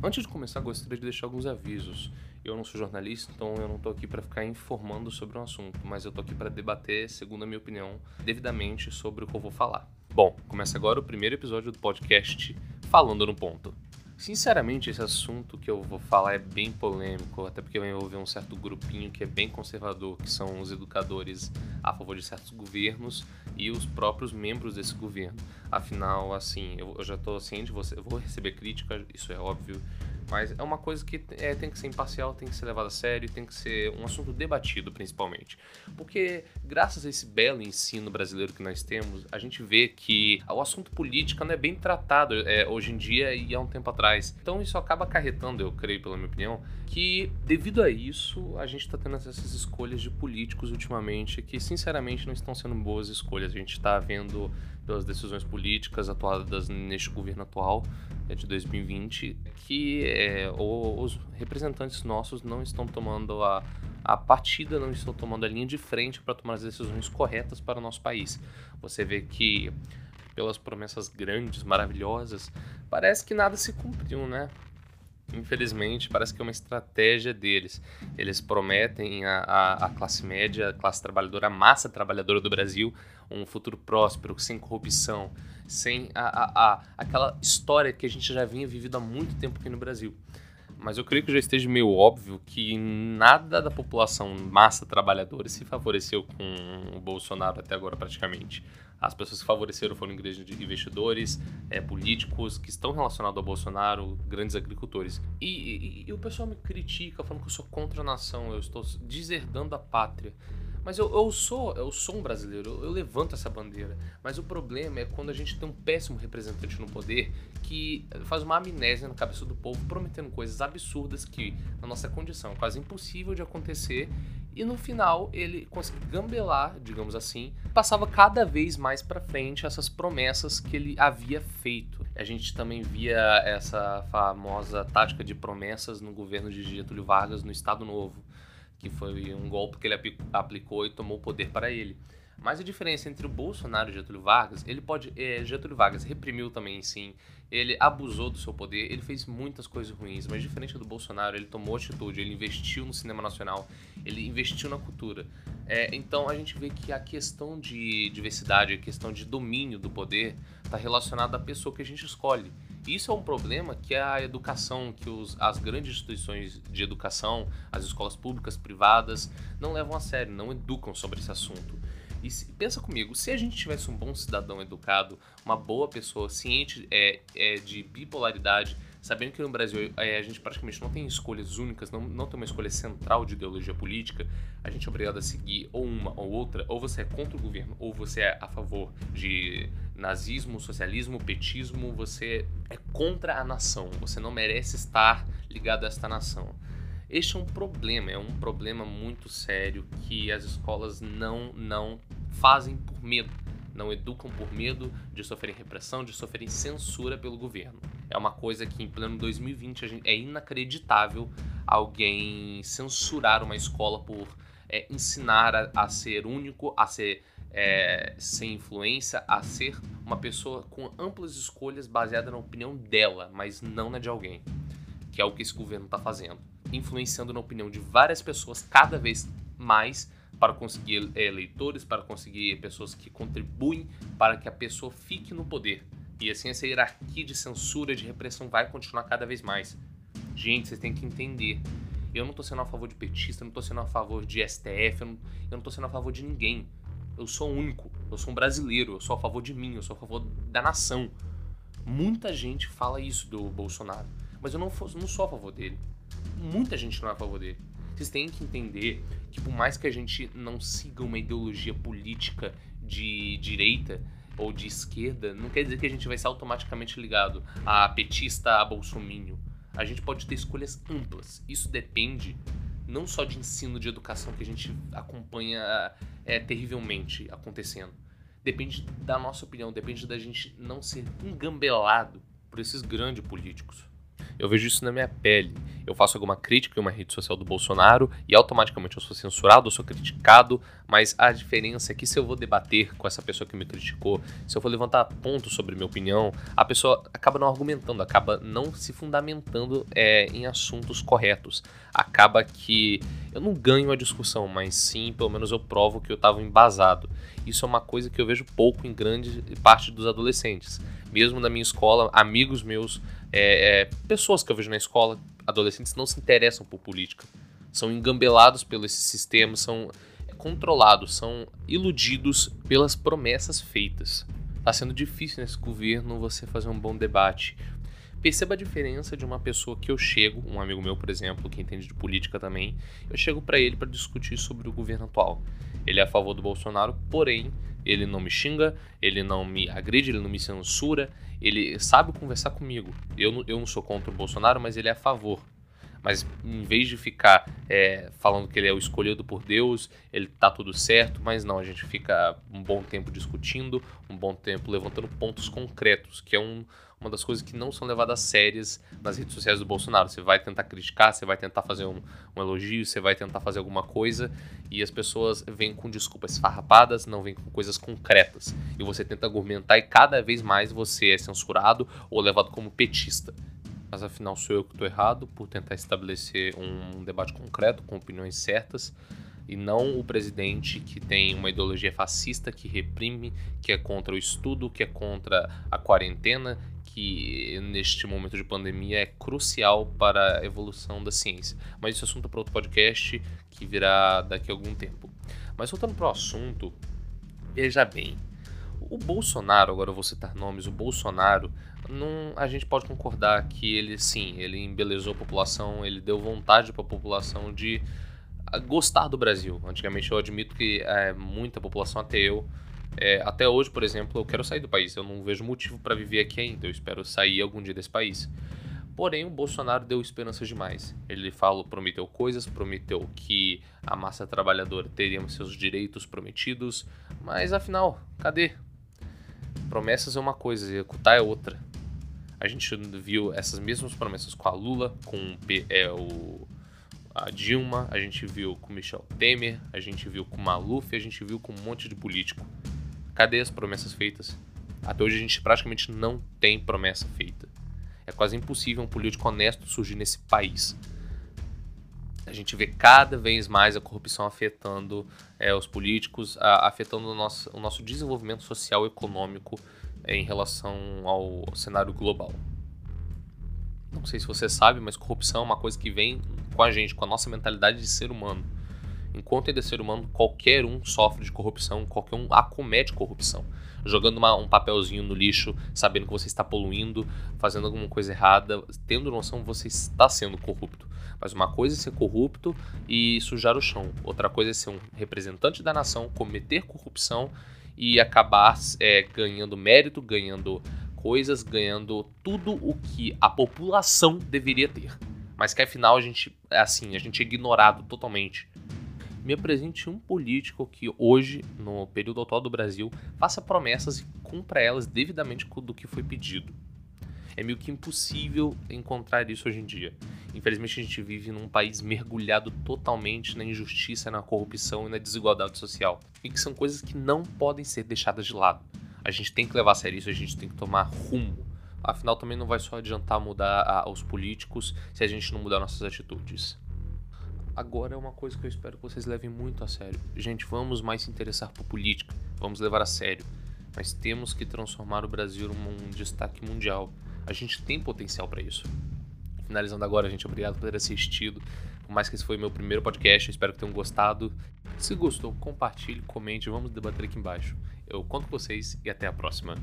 Antes de começar, gostaria de deixar alguns avisos. Eu não sou jornalista, então eu não estou aqui para ficar informando sobre um assunto, mas eu estou aqui para debater, segundo a minha opinião, devidamente sobre o que eu vou falar. Bom, começa agora o primeiro episódio do podcast Falando no Ponto. Sinceramente, esse assunto que eu vou falar é bem polêmico, até porque vai envolver um certo grupinho que é bem conservador, que são os educadores a favor de certos governos e os próprios membros desse governo. Afinal, assim, eu, já estou ciente, você, eu vou receber crítica, isso é óbvio, mas é uma coisa que é, tem que ser imparcial, tem que ser levada a sério, tem que ser um assunto debatido, principalmente. Porque, graças a esse belo ensino brasileiro que nós temos, a gente vê que o assunto política não é bem tratado é, hoje em dia e há um tempo atrás. Então, isso acaba acarretando, eu creio, pela minha opinião, que devido a isso, a gente está tendo essas escolhas de políticos ultimamente que, sinceramente, não estão sendo boas escolhas. A gente está vendo pelas decisões políticas atuadas neste governo atual é de 2020 que é, os representantes nossos não estão tomando a, a partida, não estão tomando a linha de frente para tomar as decisões corretas para o nosso país. Você vê que pelas promessas grandes, maravilhosas, parece que nada se cumpriu, né? Infelizmente, parece que é uma estratégia deles. Eles prometem à classe média, a classe trabalhadora, a massa trabalhadora do Brasil, um futuro próspero, sem corrupção, sem a, a, a, aquela história que a gente já vinha vivido há muito tempo aqui no Brasil. Mas eu creio que já esteja meio óbvio que nada da população massa trabalhadora se favoreceu com o Bolsonaro até agora, praticamente. As pessoas que favoreceram foram investidores, é, políticos que estão relacionados ao Bolsonaro, grandes agricultores. E, e, e o pessoal me critica falando que eu sou contra a nação, eu estou deserdando a pátria. Mas eu, eu sou eu sou um brasileiro, eu, eu, levanto essa bandeira. Mas o problema é quando a gente tem um péssimo representante no poder que faz uma amnésia na cabeça do povo, prometendo coisas absurdas que, na nossa condição, é quase impossível de acontecer. E no final ele conseguiu gambelar, digamos assim, passava cada vez mais para frente essas promessas que ele havia feito. A gente também via essa famosa tática de promessas no governo de Getúlio Vargas no Estado Novo que foi um golpe que ele aplicou e tomou o poder para ele. Mas a diferença entre o Bolsonaro e Getúlio Vargas, ele pode. É, Getúlio Vargas reprimiu também, sim. Ele abusou do seu poder, ele fez muitas coisas ruins, mas diferente do Bolsonaro, ele tomou atitude, ele investiu no cinema nacional, ele investiu na cultura. É, então a gente vê que a questão de diversidade, a questão de domínio do poder, está relacionada à pessoa que a gente escolhe. Isso é um problema que a educação, que os, as grandes instituições de educação, as escolas públicas, privadas, não levam a sério, não educam sobre esse assunto. E se, pensa comigo, se a gente tivesse um bom cidadão educado, uma boa pessoa ciente é, é de bipolaridade, sabendo que no Brasil é, a gente praticamente não tem escolhas únicas, não, não tem uma escolha central de ideologia política, a gente é obrigado a seguir ou uma ou outra, ou você é contra o governo, ou você é a favor de nazismo, socialismo, petismo, você é contra a nação, você não merece estar ligado a esta nação. Este é um problema, é um problema muito sério que as escolas não, não fazem por medo não educam por medo de sofrerem repressão, de sofrerem censura pelo governo. É uma coisa que em pleno 2020 gente, é inacreditável alguém censurar uma escola por é, ensinar a, a, ser único, a ser é, sem influência, a ser uma pessoa com amplas escolhas baseada na opinião dela, mas não na de alguém. Que é o que esse governo está fazendo. Influenciando na opinião de várias pessoas cada vez mais para conseguir eleitores, para conseguir pessoas que contribuem para que a pessoa fique no poder. E assim essa hierarquia de censura, de repressão vai continuar cada vez mais. Gente, vocês têm que entender. Eu não estou sendo a favor de petista, eu não estou sendo a favor de STF, eu não, tô sendo a favor de ninguém. Eu sou único, eu sou um brasileiro, eu sou a favor de mim, eu sou a favor da nação. Muita gente fala isso do Bolsonaro, mas eu não, não sou a favor dele. Muita gente não é a favor dele. Vocês têm que entender que por mais que a gente não siga uma ideologia política de direita ou de esquerda, não quer dizer que a gente vai ser automaticamente ligado a petista, a bolsominho. A gente pode ter escolhas amplas. Isso depende não só de ensino de educação que a gente acompanha é, terrivelmente acontecendo. Depende da nossa opinião, depende da gente não ser engambelado por esses grandes políticos. Eu vejo isso na minha pele. Eu faço alguma crítica em uma rede social do Bolsonaro e automaticamente eu sou censurado, eu sou criticado, mas a diferença é que se eu vou debater com essa pessoa que me criticou, se eu for levantar pontos sobre minha opinião, a pessoa acaba não argumentando, acaba não se fundamentando é, em assuntos corretos. Acaba que eu não ganho a discussão, mas sim, pelo menos eu provo que eu estava embasado. Isso é uma coisa que eu vejo pouco em grande parte dos adolescentes. Mesmo na minha escola, amigos meus é, é, pessoas que eu vejo na escola, adolescentes, não se interessam por política. São engambelados pelo esse sistema, são controlados, são iludidos pelas promessas feitas. Está sendo difícil nesse governo você fazer um bom debate. Perceba a diferença de uma pessoa que eu chego, um amigo meu, por exemplo, que entende de política também, eu chego para ele para discutir sobre o governo atual. Ele é a favor do Bolsonaro, porém, ele não me xinga, ele não me agride, ele não me censura, ele sabe conversar comigo. Eu, eu não sou contra o Bolsonaro, mas ele é a favor. Mas em vez de ficar é, falando que ele é o escolhido por Deus, ele tá tudo certo, mas não, a gente fica um bom tempo discutindo, um bom tempo levantando pontos concretos, que é um, uma das coisas que não são levadas sérias nas redes sociais do Bolsonaro. Você vai tentar criticar, você vai tentar fazer um, um elogio, você vai tentar fazer alguma coisa e as pessoas vêm com desculpas farrapadas, não vêm com coisas concretas. E você tenta argumentar e cada vez mais você é censurado ou levado como petista. Mas afinal sou eu que estou errado por tentar estabelecer um debate concreto com opiniões certas e não o presidente que tem uma ideologia fascista que reprime, que é contra o estudo, que é contra a quarentena, que neste momento de pandemia é crucial para a evolução da ciência. Mas esse assunto é para outro podcast que virá daqui a algum tempo. Mas voltando para o assunto, veja bem, o Bolsonaro, agora eu vou citar nomes, o Bolsonaro, não, a gente pode concordar que ele sim, ele embelezou a população, ele deu vontade para a população de gostar do Brasil. Antigamente eu admito que é, muita população, até eu, é, até hoje, por exemplo, eu quero sair do país. Eu não vejo motivo para viver aqui ainda. Eu espero sair algum dia desse país. Porém, o Bolsonaro deu esperanças demais. Ele falou, prometeu coisas, prometeu que a massa trabalhadora teria seus direitos prometidos, mas afinal, cadê? Promessas é uma coisa, executar é outra. A gente viu essas mesmas promessas com a Lula, com é, o, a Dilma, a gente viu com Michel Temer, a gente viu com Maluf, a gente viu com um monte de político. Cadê as promessas feitas? Até hoje a gente praticamente não tem promessa feita. É quase impossível um político honesto surgir nesse país. A gente vê cada vez mais a corrupção afetando é, os políticos, a, afetando o nosso, o nosso desenvolvimento social e econômico é, em relação ao cenário global. Não sei se você sabe, mas corrupção é uma coisa que vem com a gente, com a nossa mentalidade de ser humano enquanto ainda é ser humano, qualquer um sofre de corrupção, qualquer um acomete corrupção. Jogando uma, um papelzinho no lixo, sabendo que você está poluindo, fazendo alguma coisa errada, tendo noção você está sendo corrupto. Mas uma coisa é ser corrupto e sujar o chão, outra coisa é ser um representante da nação, cometer corrupção e acabar é, ganhando mérito, ganhando coisas, ganhando tudo o que a população deveria ter. Mas que afinal a gente, assim, a gente é ignorado totalmente me apresente um político que hoje, no período atual do Brasil, faça promessas e cumpra elas devidamente do que foi pedido. É meio que impossível encontrar isso hoje em dia. Infelizmente, a gente vive num país mergulhado totalmente na injustiça, na corrupção e na desigualdade social. E que são coisas que não podem ser deixadas de lado. A gente tem que levar a sério isso, a gente tem que tomar rumo. Afinal, também não vai só adiantar mudar os políticos se a gente não mudar nossas atitudes agora é uma coisa que eu espero que vocês levem muito a sério. Gente, vamos mais se interessar por política, vamos levar a sério. Mas temos que transformar o Brasil num destaque mundial. A gente tem potencial para isso. Finalizando agora, gente, obrigado por ter assistido. Por mais que esse foi meu primeiro podcast, espero que tenham gostado. Se gostou, compartilhe, comente, vamos debater aqui embaixo. Eu conto com vocês e até a próxima.